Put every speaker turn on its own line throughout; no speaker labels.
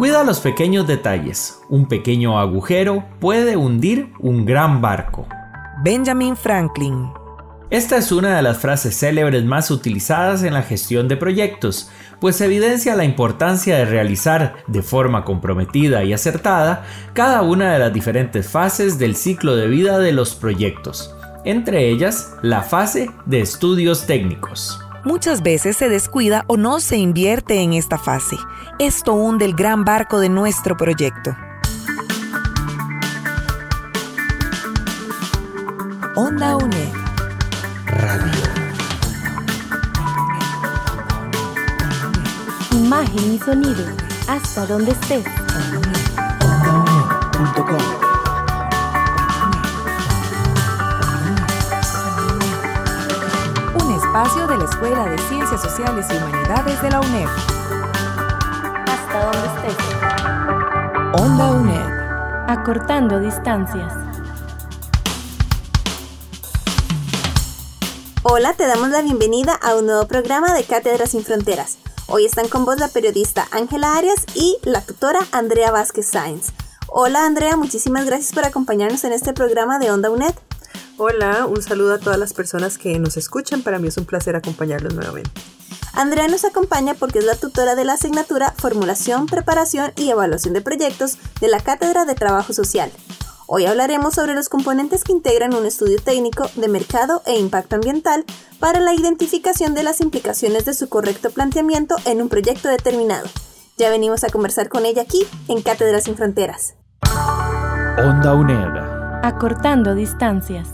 Cuida los pequeños detalles. Un pequeño agujero puede hundir un gran barco.
Benjamin Franklin.
Esta es una de las frases célebres más utilizadas en la gestión de proyectos, pues evidencia la importancia de realizar de forma comprometida y acertada cada una de las diferentes fases del ciclo de vida de los proyectos, entre ellas la fase de estudios técnicos.
Muchas veces se descuida o no se invierte en esta fase. Esto hunde el gran barco de nuestro proyecto. Onda
Imagen y sonido. Hasta donde estés.
OndaUNED.com
Un espacio de la Escuela de Ciencias Sociales y Humanidades de la UNED.
Hasta donde estés.
Onda UNED.
Acortando distancias.
Hola, te damos la bienvenida a un nuevo programa de Cátedras sin Fronteras. Hoy están con vos la periodista Ángela Arias y la tutora Andrea Vázquez Sáenz. Hola Andrea, muchísimas gracias por acompañarnos en este programa de Onda UNED.
Hola, un saludo a todas las personas que nos escuchan. Para mí es un placer acompañarlos nuevamente.
Andrea nos acompaña porque es la tutora de la asignatura Formulación, Preparación y Evaluación de Proyectos de la Cátedra de Trabajo Social. Hoy hablaremos sobre los componentes que integran un estudio técnico de mercado e impacto ambiental para la identificación de las implicaciones de su correcto planteamiento en un proyecto determinado. Ya venimos a conversar con ella aquí en Cátedras sin Fronteras.
Onda UNED.
Acortando distancias.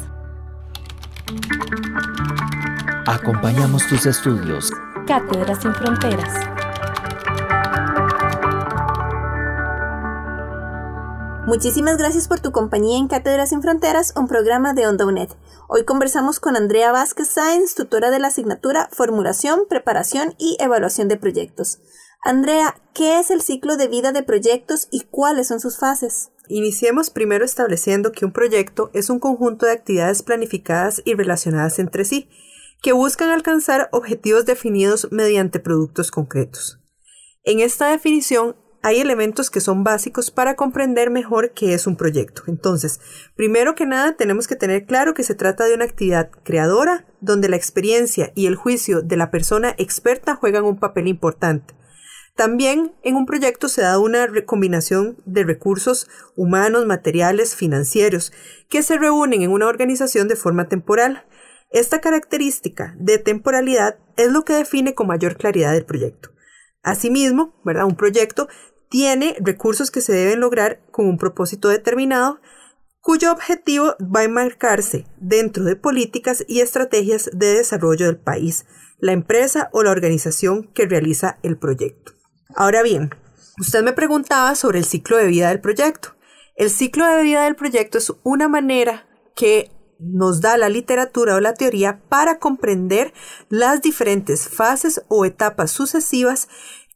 Acompañamos tus estudios.
Cátedras sin fronteras.
Muchísimas gracias por tu compañía en Cátedras sin Fronteras, un programa de Onda UNED. Hoy conversamos con Andrea Vázquez Sáenz, tutora de la asignatura Formulación, Preparación y Evaluación de Proyectos. Andrea, ¿qué es el ciclo de vida de proyectos y cuáles son sus fases?
Iniciemos primero estableciendo que un proyecto es un conjunto de actividades planificadas y relacionadas entre sí, que buscan alcanzar objetivos definidos mediante productos concretos. En esta definición hay elementos que son básicos para comprender mejor qué es un proyecto. Entonces, primero que nada, tenemos que tener claro que se trata de una actividad creadora donde la experiencia y el juicio de la persona experta juegan un papel importante. También en un proyecto se da una combinación de recursos humanos, materiales, financieros, que se reúnen en una organización de forma temporal. Esta característica de temporalidad es lo que define con mayor claridad el proyecto. Asimismo, ¿verdad? un proyecto tiene recursos que se deben lograr con un propósito determinado, cuyo objetivo va a enmarcarse dentro de políticas y estrategias de desarrollo del país, la empresa o la organización que realiza el proyecto. Ahora bien, usted me preguntaba sobre el ciclo de vida del proyecto. El ciclo de vida del proyecto es una manera que nos da la literatura o la teoría para comprender las diferentes fases o etapas sucesivas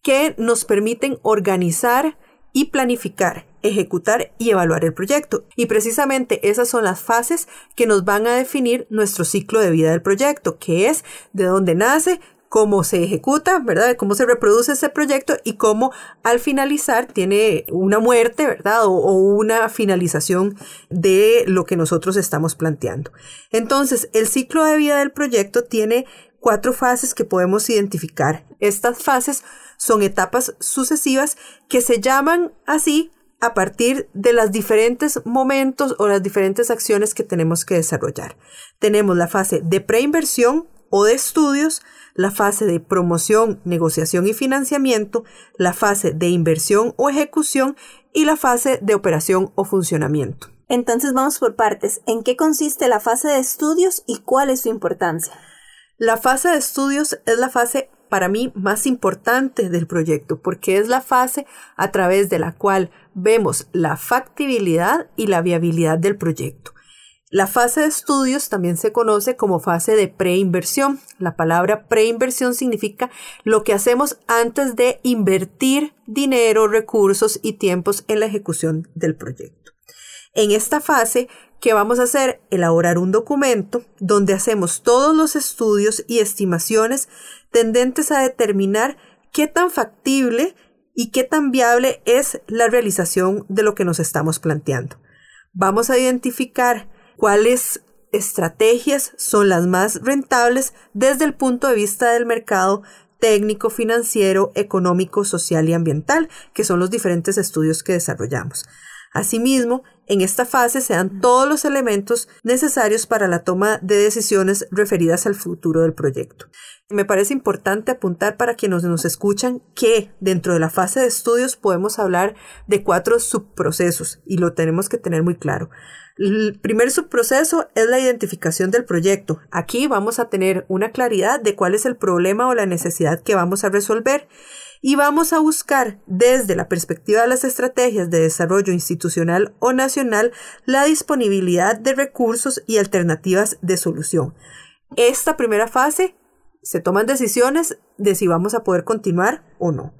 que nos permiten organizar y planificar, ejecutar y evaluar el proyecto. Y precisamente esas son las fases que nos van a definir nuestro ciclo de vida del proyecto, que es de dónde nace, cómo se ejecuta, ¿verdad? Cómo se reproduce ese proyecto y cómo al finalizar tiene una muerte, ¿verdad? O, una finalización de lo que nosotros estamos planteando. Entonces, el ciclo de vida del proyecto tiene cuatro fases que podemos identificar. Estas fases son etapas sucesivas que se llaman así a partir de los diferentes momentos o las diferentes acciones que tenemos que desarrollar. Tenemos la fase de preinversión o de estudios, la fase de promoción, negociación y financiamiento, la fase de inversión o ejecución y la fase de operación o funcionamiento.
Entonces vamos por partes. ¿En qué consiste la fase de estudios y cuál es su importancia?
La fase de estudios es la fase para mí más importante del proyecto porque es la fase a través de la cual vemos la factibilidad y la viabilidad del proyecto. La fase de estudios también se conoce como fase de preinversión. La palabra preinversión significa lo que hacemos antes de invertir dinero, recursos y tiempos en la ejecución del proyecto. En esta fase ¿Qué vamos a hacer? Elaborar un documento donde hacemos todos los estudios y estimaciones tendentes a determinar qué tan factible y qué tan viable es la realización de lo que nos estamos planteando. Vamos a identificar cuáles estrategias son las más rentables desde el punto de vista del mercado técnico, financiero, económico, social y ambiental, que son los diferentes estudios que desarrollamos. Asimismo, en esta fase se dan todos los elementos necesarios para la toma de decisiones referidas al futuro del proyecto. Me parece importante apuntar para quienes nos escuchan que dentro de la fase de estudios podemos hablar de cuatro subprocesos y lo tenemos que tener muy claro. El primer subproceso es la identificación del proyecto. Aquí vamos a tener una claridad de cuál es el problema o la necesidad que vamos a resolver y vamos a buscar desde la perspectiva de las estrategias de desarrollo institucional o nacional la disponibilidad de recursos y alternativas de solución. Esta primera fase se toman decisiones de si vamos a poder continuar o no.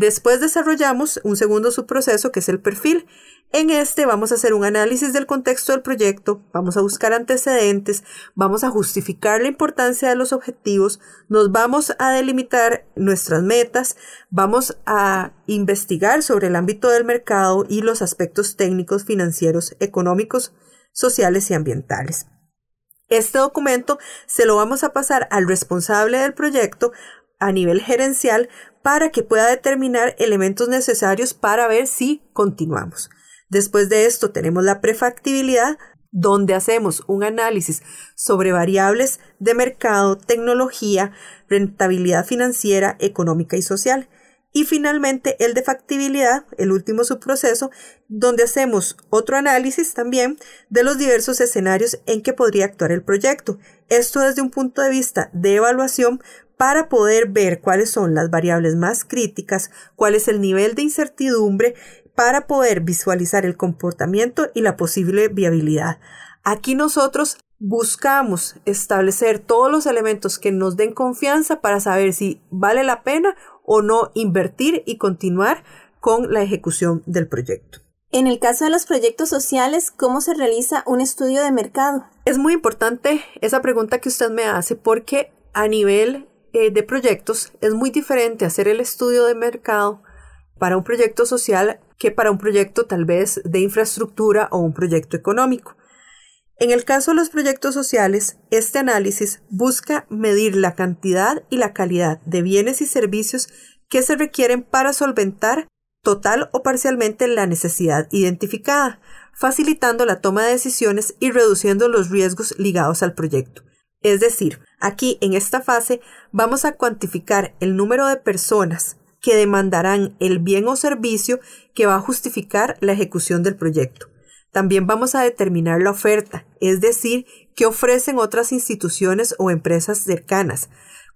Después desarrollamos un segundo subproceso que es el perfil. En este vamos a hacer un análisis del contexto del proyecto, vamos a buscar antecedentes, vamos a justificar la importancia de los objetivos, nos vamos a delimitar nuestras metas, vamos a investigar sobre el ámbito del mercado y los aspectos técnicos, financieros, económicos, sociales y ambientales. Este documento se lo vamos a pasar al responsable del proyecto a nivel gerencial para que pueda determinar elementos necesarios para ver si continuamos. Después de esto tenemos la prefactibilidad, donde hacemos un análisis sobre variables de mercado, tecnología, rentabilidad financiera, económica y social. Y finalmente el de factibilidad, el último subproceso, donde hacemos otro análisis también de los diversos escenarios en que podría actuar el proyecto. Esto desde un punto de vista de evaluación para poder ver cuáles son las variables más críticas, cuál es el nivel de incertidumbre, para poder visualizar el comportamiento y la posible viabilidad. Aquí nosotros buscamos establecer todos los elementos que nos den confianza para saber si vale la pena o no invertir y continuar con la ejecución del proyecto.
En el caso de los proyectos sociales, ¿cómo se realiza un estudio de mercado?
Es muy importante esa pregunta que usted me hace porque a nivel eh, de proyectos es muy diferente hacer el estudio de mercado para un proyecto social que para un proyecto tal vez de infraestructura o un proyecto económico. En el caso de los proyectos sociales, este análisis busca medir la cantidad y la calidad de bienes y servicios que se requieren para solventar total o parcialmente la necesidad identificada, facilitando la toma de decisiones y reduciendo los riesgos ligados al proyecto. Es decir, aquí en esta fase vamos a cuantificar el número de personas que demandarán el bien o servicio que va a justificar la ejecución del proyecto. También vamos a determinar la oferta, es decir, qué ofrecen otras instituciones o empresas cercanas,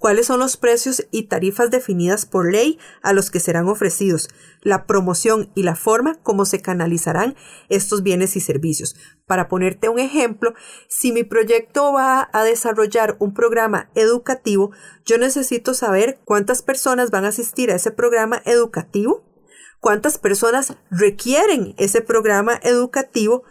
cuáles son los precios y tarifas definidas por ley a los que serán ofrecidos, la promoción y la forma como se canalizarán estos bienes y servicios. Para ponerte un ejemplo, si mi proyecto va a desarrollar un programa educativo, yo necesito saber cuántas personas van a asistir a ese programa educativo cuántas personas requieren ese programa educativo,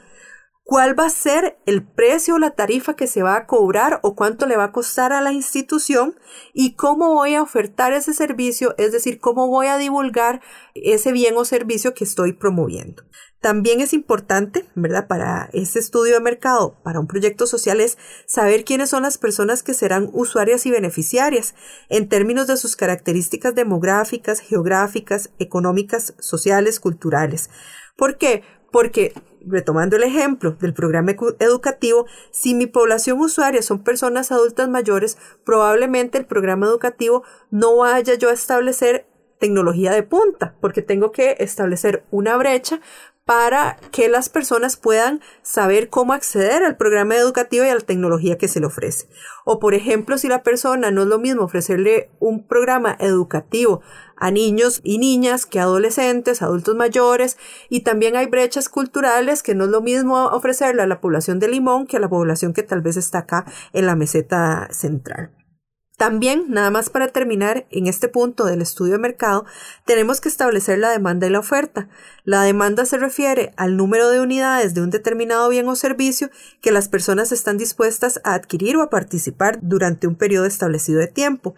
cuál va a ser el precio o la tarifa que se va a cobrar o cuánto le va a costar a la institución y cómo voy a ofertar ese servicio, es decir, cómo voy a divulgar ese bien o servicio que estoy promoviendo. También es importante, ¿verdad? Para ese estudio de mercado, para un proyecto social, es saber quiénes son las personas que serán usuarias y beneficiarias en términos de sus características demográficas, geográficas, económicas, sociales, culturales. ¿Por qué? Porque retomando el ejemplo del programa educativo, si mi población usuaria son personas adultas mayores, probablemente el programa educativo no vaya yo a establecer tecnología de punta, porque tengo que establecer una brecha para que las personas puedan saber cómo acceder al programa educativo y a la tecnología que se le ofrece. O por ejemplo, si la persona no es lo mismo ofrecerle un programa educativo a niños y niñas que adolescentes, adultos mayores, y también hay brechas culturales que no es lo mismo ofrecerle a la población de Limón que a la población que tal vez está acá en la meseta central. También, nada más para terminar, en este punto del estudio de mercado, tenemos que establecer la demanda y la oferta. La demanda se refiere al número de unidades de un determinado bien o servicio que las personas están dispuestas a adquirir o a participar durante un periodo establecido de tiempo.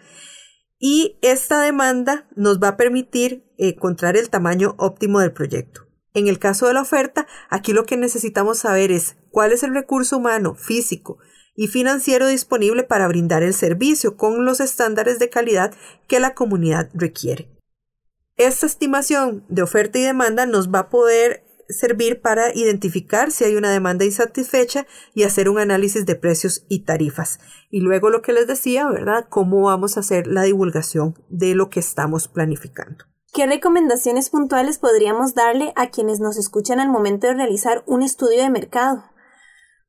Y esta demanda nos va a permitir encontrar el tamaño óptimo del proyecto. En el caso de la oferta, aquí lo que necesitamos saber es cuál es el recurso humano, físico, y financiero disponible para brindar el servicio con los estándares de calidad que la comunidad requiere. Esta estimación de oferta y demanda nos va a poder servir para identificar si hay una demanda insatisfecha y hacer un análisis de precios y tarifas. Y luego lo que les decía, ¿verdad? Cómo vamos a hacer la divulgación de lo que estamos planificando.
¿Qué recomendaciones puntuales podríamos darle a quienes nos escuchan al momento de realizar un estudio de mercado?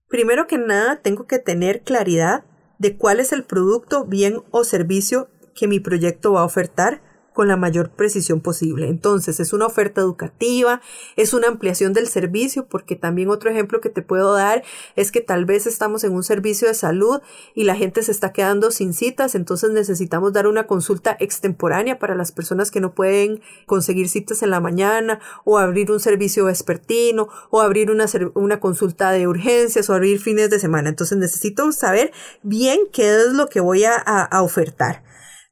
Primero que nada, tengo que tener claridad de cuál es el producto, bien o servicio que mi proyecto va a ofertar con la mayor precisión posible. Entonces, es una oferta educativa, es una ampliación del servicio, porque también otro ejemplo que te puedo dar es que tal vez estamos en un servicio de salud y la gente se está quedando sin citas, entonces necesitamos dar una consulta extemporánea para las personas que no pueden conseguir citas en la mañana o abrir un servicio vespertino o abrir una, una consulta de urgencias o abrir fines de semana. Entonces necesito saber bien qué es lo que voy a, a ofertar.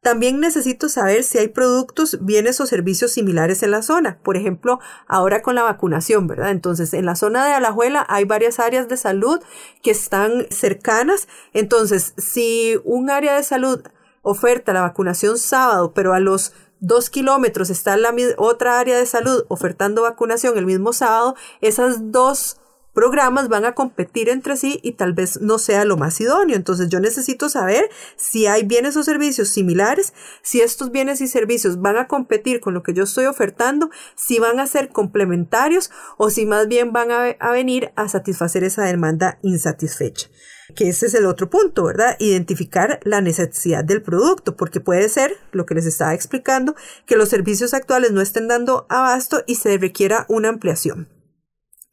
También necesito saber si hay productos, bienes o servicios similares en la zona. Por ejemplo, ahora con la vacunación, ¿verdad? Entonces, en la zona de Alajuela hay varias áreas de salud que están cercanas. Entonces, si un área de salud oferta la vacunación sábado, pero a los dos kilómetros está la otra área de salud ofertando vacunación el mismo sábado, esas dos programas van a competir entre sí y tal vez no sea lo más idóneo. Entonces yo necesito saber si hay bienes o servicios similares, si estos bienes y servicios van a competir con lo que yo estoy ofertando, si van a ser complementarios o si más bien van a, venir a satisfacer esa demanda insatisfecha. Que ese es el otro punto, ¿verdad? Identificar la necesidad del producto, porque puede ser, lo que les estaba explicando, que los servicios actuales no estén dando abasto y se requiera una ampliación.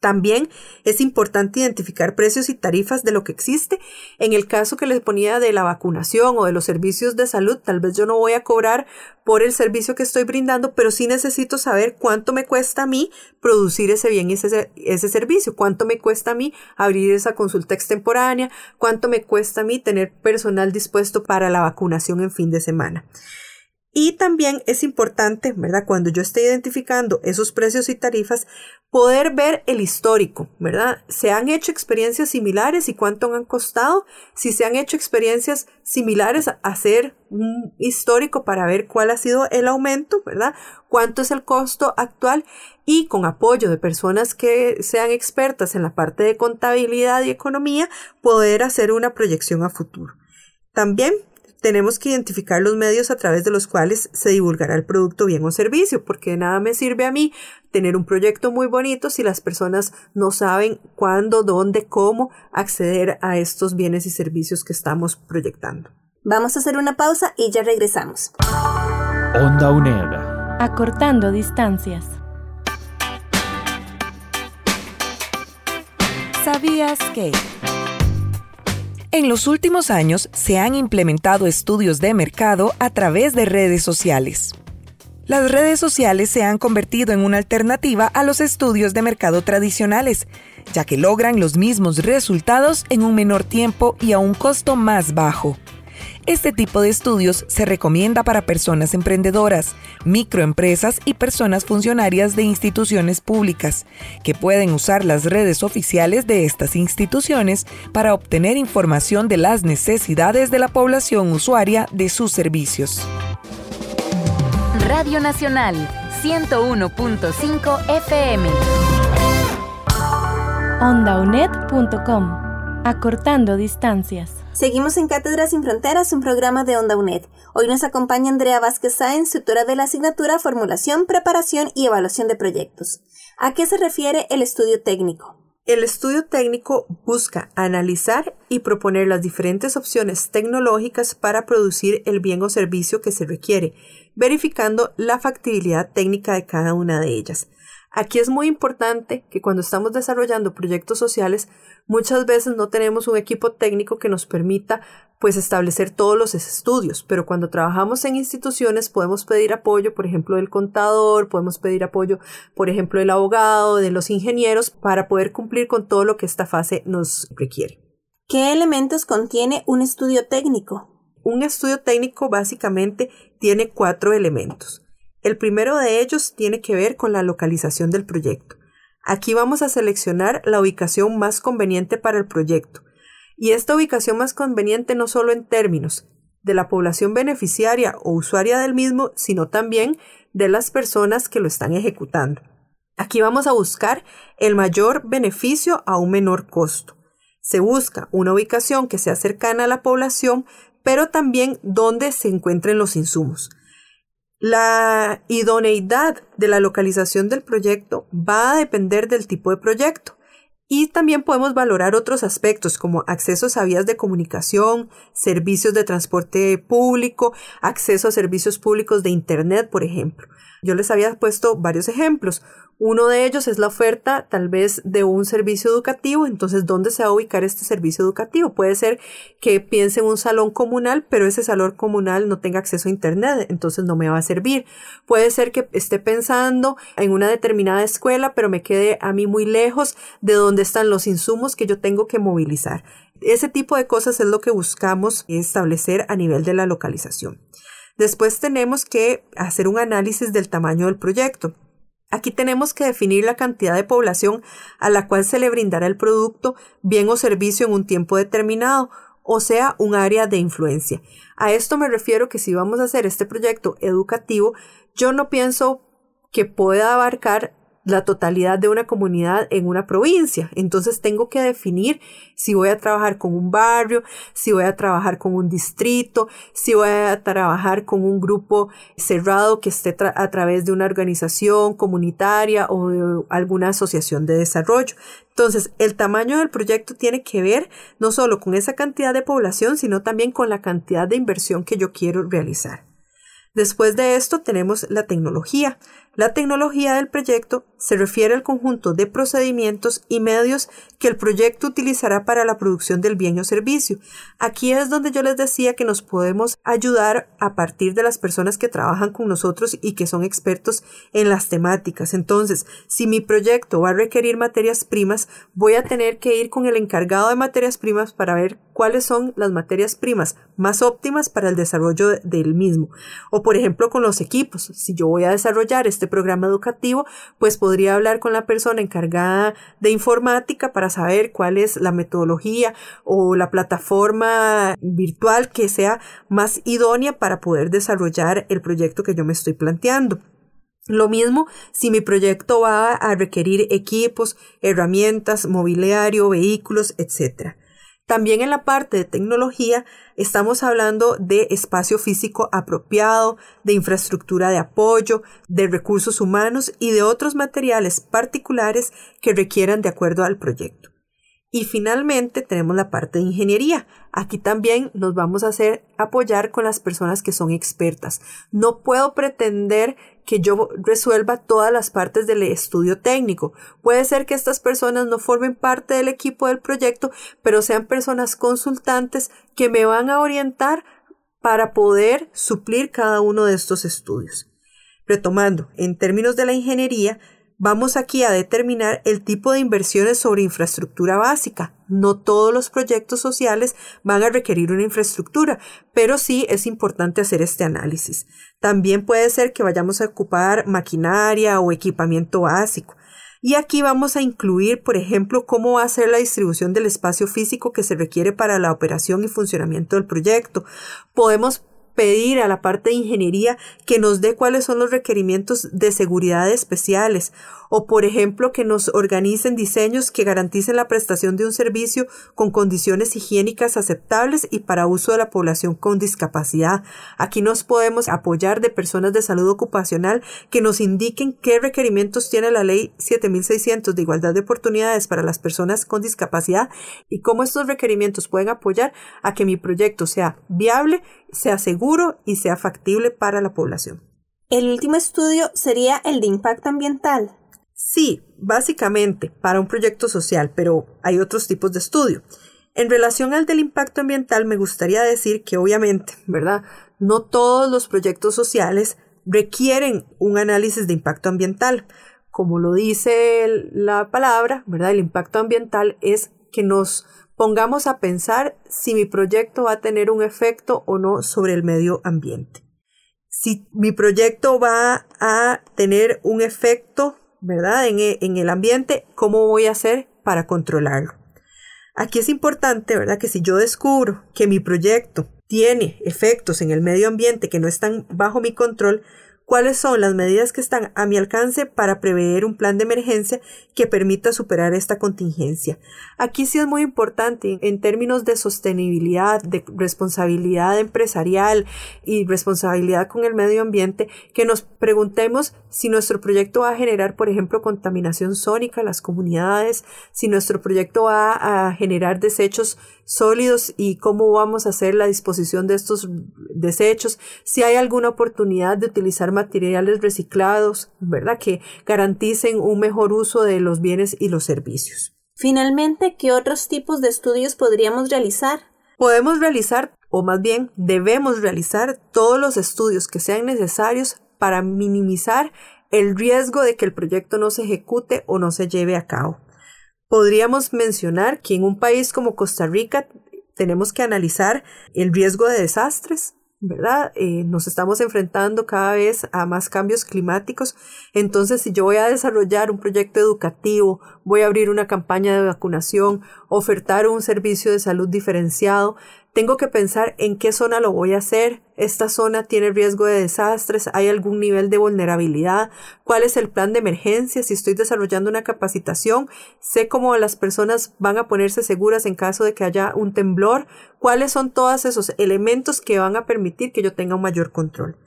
También es importante identificar precios y tarifas de lo que existe. En el caso que les ponía de la vacunación o de los servicios de salud, tal vez yo no voy a cobrar por el servicio que estoy brindando, pero sí necesito saber cuánto me cuesta a mí producir ese bien y ese, ese servicio, cuánto me cuesta a mí abrir esa consulta extemporánea, cuánto me cuesta a mí tener personal dispuesto para la vacunación en fin de semana. Y también es importante, ¿verdad? Cuando yo esté identificando esos precios y tarifas, poder ver el histórico, ¿verdad? ¿Se han hecho experiencias similares y cuánto han costado? Si se han hecho experiencias similares, hacer un histórico para ver cuál ha sido el aumento, ¿verdad? ¿Cuánto es el costo actual? Y con apoyo de personas que sean expertas en la parte de contabilidad y economía, poder hacer una proyección a futuro. También tenemos que identificar los medios a través de los cuales se divulgará el producto, bien o servicio, porque de nada me sirve a mí tener un proyecto muy bonito si las personas no saben cuándo, dónde, cómo acceder a estos bienes y servicios que estamos proyectando.
Vamos a hacer una pausa y ya regresamos.
Onda UNED.
Acortando distancias.
¿Sabías que? En los últimos años se han implementado estudios de mercado a través de redes sociales. Las redes sociales se han convertido en una alternativa a los estudios de mercado tradicionales, ya que logran los mismos resultados en un menor tiempo y a un costo más bajo. Este tipo de estudios se recomienda para personas emprendedoras, microempresas y personas funcionarias de instituciones públicas, que pueden usar las redes oficiales de estas instituciones para obtener información de las necesidades de la población usuaria de sus servicios.
Radio Nacional 101.5 FM.
OndaUNED.com. Acortando distancias.
Seguimos en Cátedras sin Fronteras, un programa de Onda UNED. Hoy nos acompaña Andrea Vázquez Sáenz, tutora de la asignatura Formulación, Preparación y Evaluación de Proyectos. ¿A qué se refiere el estudio técnico?
El estudio técnico busca analizar y proponer las diferentes opciones tecnológicas para producir el bien o servicio que se requiere, verificando la factibilidad técnica de cada una de ellas. Aquí es muy importante que cuando estamos desarrollando proyectos sociales, muchas veces no tenemos un equipo técnico que nos permita pues establecer todos los estudios, pero cuando trabajamos en instituciones podemos pedir apoyo, por ejemplo, del contador, podemos pedir apoyo, por ejemplo, del abogado, de los ingenieros, para poder cumplir con todo lo que esta fase nos requiere.
¿Qué elementos contiene un estudio técnico?
Un estudio técnico básicamente tiene cuatro elementos. El primero de ellos tiene que ver con la localización del proyecto. Aquí vamos a seleccionar la ubicación más conveniente para el proyecto. Y esta ubicación más conveniente no solo en términos de la población beneficiaria o usuaria del mismo, sino también de las personas que lo están ejecutando. Aquí vamos a buscar el mayor beneficio a un menor costo. Se busca una ubicación que sea cercana a la población, pero también donde se encuentren los insumos. La idoneidad de la localización del proyecto va a depender del tipo de proyecto. Y también podemos valorar otros aspectos como accesos a vías de comunicación, servicios de transporte público, acceso a servicios públicos de Internet, por ejemplo. Yo les había puesto varios ejemplos. Uno de ellos es la oferta tal vez de un servicio educativo. Entonces, ¿dónde se va a ubicar este servicio educativo? Puede ser que piense en un salón comunal, pero ese salón comunal no tenga acceso a Internet, entonces no me va a servir. Puede ser que esté pensando en una determinada escuela, pero me quede a mí muy lejos de donde están los insumos que yo tengo que movilizar. Ese tipo de cosas es lo que buscamos establecer a nivel de la localización. Después tenemos que hacer un análisis del tamaño del proyecto. Aquí tenemos que definir la cantidad de población a la cual se le brindará el producto, bien o servicio en un tiempo determinado, o sea, un área de influencia. A esto me refiero que si vamos a hacer este proyecto educativo, yo no pienso que pueda abarcar la totalidad de una comunidad en una provincia. Entonces tengo que definir si voy a trabajar con un barrio, si voy a trabajar con un distrito, si voy a trabajar con un grupo cerrado que esté a través de una organización comunitaria o alguna asociación de desarrollo. Entonces, el tamaño del proyecto tiene que ver no solo con esa cantidad de población, sino también con la cantidad de inversión que yo quiero realizar. Después de esto tenemos la tecnología. La tecnología del proyecto se refiere al conjunto de procedimientos y medios que el proyecto utilizará para la producción del bien o servicio. Aquí es donde yo les decía que nos podemos ayudar a partir de las personas que trabajan con nosotros y que son expertos en las temáticas. Entonces, si mi proyecto va a requerir materias primas, voy a tener que ir con el encargado de materias primas para ver cuáles son las materias primas más óptimas para el desarrollo del mismo. O por ejemplo con los equipos. Si yo voy a desarrollar este este programa educativo, pues podría hablar con la persona encargada de informática para saber cuál es la metodología o la plataforma virtual que sea más idónea para poder desarrollar el proyecto que yo me estoy planteando. Lo mismo si mi proyecto va a requerir equipos, herramientas, mobiliario, vehículos, etc. También en la parte de tecnología estamos hablando de espacio físico apropiado, de infraestructura de apoyo, de recursos humanos y de otros materiales particulares que requieran de acuerdo al proyecto. Y finalmente tenemos la parte de ingeniería. Aquí también nos vamos a hacer apoyar con las personas que son expertas. No puedo pretender que yo resuelva todas las partes del estudio técnico. Puede ser que estas personas no formen parte del equipo del proyecto, pero sean personas consultantes que me van a orientar para poder suplir cada uno de estos estudios. Retomando, en términos de la ingeniería, Vamos aquí a determinar el tipo de inversiones sobre infraestructura básica. No todos los proyectos sociales van a requerir una infraestructura, pero sí es importante hacer este análisis. También puede ser que vayamos a ocupar maquinaria o equipamiento básico. Y aquí vamos a incluir, por ejemplo, cómo va a ser la distribución del espacio físico que se requiere para la operación y funcionamiento del proyecto. Podemos pedir a la parte de ingeniería que nos dé cuáles son los requerimientos de seguridad especiales o por ejemplo que nos organicen diseños que garanticen la prestación de un servicio con condiciones higiénicas aceptables y para uso de la población con discapacidad. Aquí nos podemos apoyar de personas de salud ocupacional que nos indiquen qué requerimientos tiene la ley 7600 de igualdad de oportunidades para las personas con discapacidad y cómo estos requerimientos pueden apoyar a que mi proyecto sea viable, sea seguro y sea factible para la población.
El último estudio sería el de impacto ambiental.
Sí, básicamente para un proyecto social, pero hay otros tipos de estudio. En relación al del impacto ambiental, me gustaría decir que obviamente, ¿verdad? No todos los proyectos sociales requieren un análisis de impacto ambiental. Como lo dice la palabra, ¿verdad? El impacto ambiental es que nos pongamos a pensar si mi proyecto va a tener un efecto o no sobre el medio ambiente. Si mi proyecto va a tener un efecto, ¿verdad? En, e, en el ambiente, ¿cómo voy a hacer para controlarlo? Aquí es importante, ¿verdad? Que si yo descubro que mi proyecto tiene efectos en el medio ambiente que no están bajo mi control, cuáles son las medidas que están a mi alcance para prever un plan de emergencia que permita superar esta contingencia. Aquí sí es muy importante en términos de sostenibilidad, de responsabilidad empresarial y responsabilidad con el medio ambiente, que nos preguntemos si nuestro proyecto va a generar, por ejemplo, contaminación sónica a las comunidades, si nuestro proyecto va a generar desechos sólidos y cómo vamos a hacer la disposición de estos desechos, si hay alguna oportunidad de utilizar materiales reciclados, ¿verdad? Que garanticen un mejor uso de los bienes y los servicios.
Finalmente, ¿qué otros tipos de estudios podríamos realizar?
Podemos realizar, o más bien debemos realizar, todos los estudios que sean necesarios para minimizar el riesgo de que el proyecto no se ejecute o no se lleve a cabo. Podríamos mencionar que en un país como Costa Rica tenemos que analizar el riesgo de desastres, ¿verdad? Eh, nos estamos enfrentando cada vez a más cambios climáticos. Entonces, si yo voy a desarrollar un proyecto educativo, voy a abrir una campaña de vacunación, ofertar un servicio de salud diferenciado, tengo que pensar en qué zona lo voy a hacer, esta zona tiene riesgo de desastres, hay algún nivel de vulnerabilidad, cuál es el plan de emergencia, si estoy desarrollando una capacitación, sé cómo las personas van a ponerse seguras en caso de que haya un temblor, cuáles son todos esos elementos que van a permitir que yo tenga un mayor control.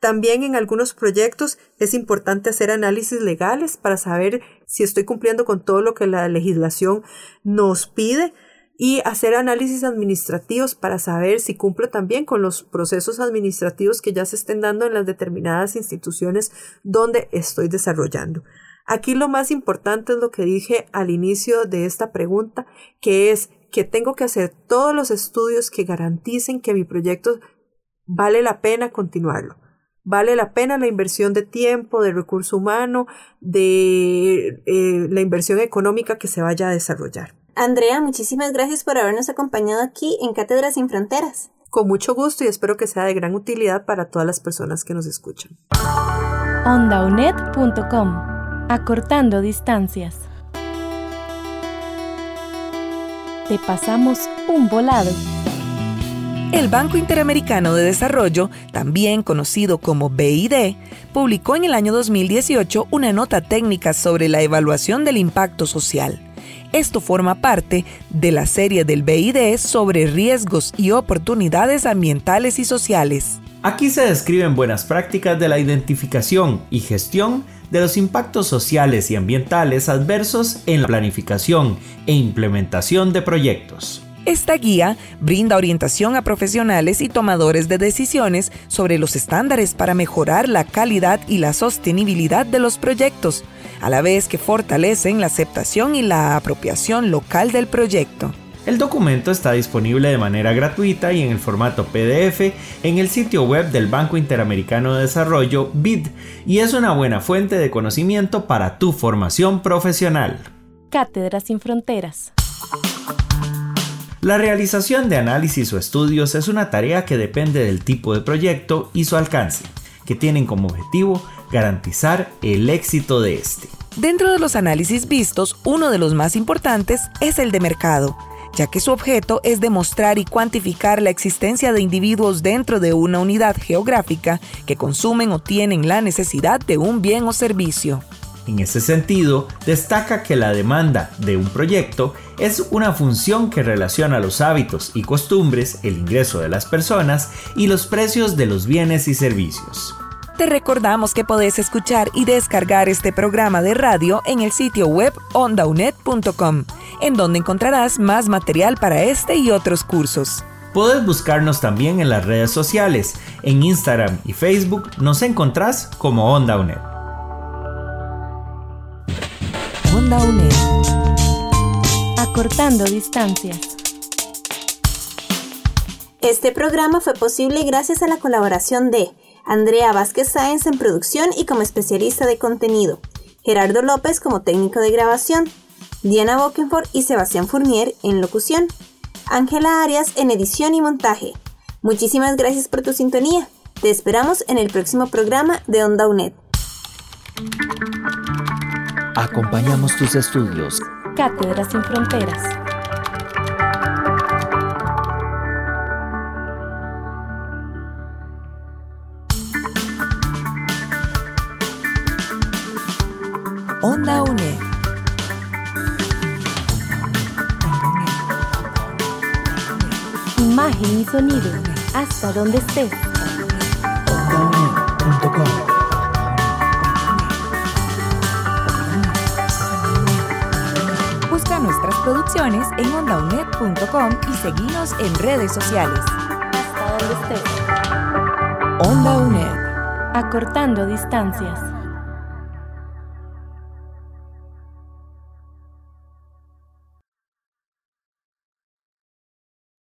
También en algunos proyectos es importante hacer análisis legales para saber si estoy cumpliendo con todo lo que la legislación nos pide y hacer análisis administrativos para saber si cumplo también con los procesos administrativos que ya se estén dando en las determinadas instituciones donde estoy desarrollando. Aquí lo más importante es lo que dije al inicio de esta pregunta, que es que tengo que hacer todos los estudios que garanticen que mi proyecto vale la pena continuarlo. Vale la pena la inversión de tiempo, de recurso humano, de eh, la inversión económica que se vaya a desarrollar.
Andrea, muchísimas gracias por habernos acompañado aquí en Cátedras sin Fronteras.
Con mucho gusto y espero que sea de gran utilidad para todas las personas que nos escuchan.
ondaunet.com Acortando distancias. Te pasamos un volado.
El Banco Interamericano de Desarrollo, también conocido como BID, publicó en el año 2018 una nota técnica sobre la evaluación del impacto social. Esto forma parte de la serie del BID sobre riesgos y oportunidades ambientales y sociales.
Aquí se describen buenas prácticas de la identificación y gestión de los impactos sociales y ambientales adversos en la planificación e implementación de proyectos.
Esta guía brinda orientación a profesionales y tomadores de decisiones sobre los estándares para mejorar la calidad y la sostenibilidad de los proyectos, a la vez que fortalecen la aceptación y la apropiación local del proyecto.
El documento está disponible de manera gratuita y en el formato PDF en el sitio web del Banco Interamericano de Desarrollo, BID, y es una buena fuente de conocimiento para tu formación profesional.
Cátedras sin Fronteras.
La realización de análisis o estudios es una tarea que depende del tipo de proyecto y su alcance, que tienen como objetivo garantizar el éxito de este.
Dentro de los análisis vistos, uno de los más importantes es el de mercado, ya que su objeto es demostrar y cuantificar la existencia de individuos dentro de una unidad geográfica que consumen o tienen la necesidad de un bien o servicio.
En ese sentido, destaca que la demanda de un proyecto es una función que relaciona los hábitos y costumbres, el ingreso de las personas y los precios de los bienes y servicios.
Te recordamos que podés escuchar y descargar este programa de radio en el sitio web ondaunet.com, en donde encontrarás más material para este y otros cursos.
Puedes buscarnos también en las redes sociales. En Instagram y Facebook nos encontrás como OndaUnet.
Acortando distancias.
Este programa fue posible gracias a la colaboración de Andrea Vázquez Sáenz en producción y como especialista de contenido, Gerardo López como técnico de grabación, Diana Bokenford y Sebastián Fournier en locución, Ángela Arias en edición y montaje. Muchísimas gracias por tu sintonía. Te esperamos en el próximo programa de Onda UNED.
Acompañamos tus estudios.
Cátedras sin Fronteras.
Onda UNED.
Imagen y sonido. Hasta donde estés.
Producciones en ondaunet.com y seguinos en redes sociales.
Hasta donde estés.
Onda UNED.
Acortando distancias.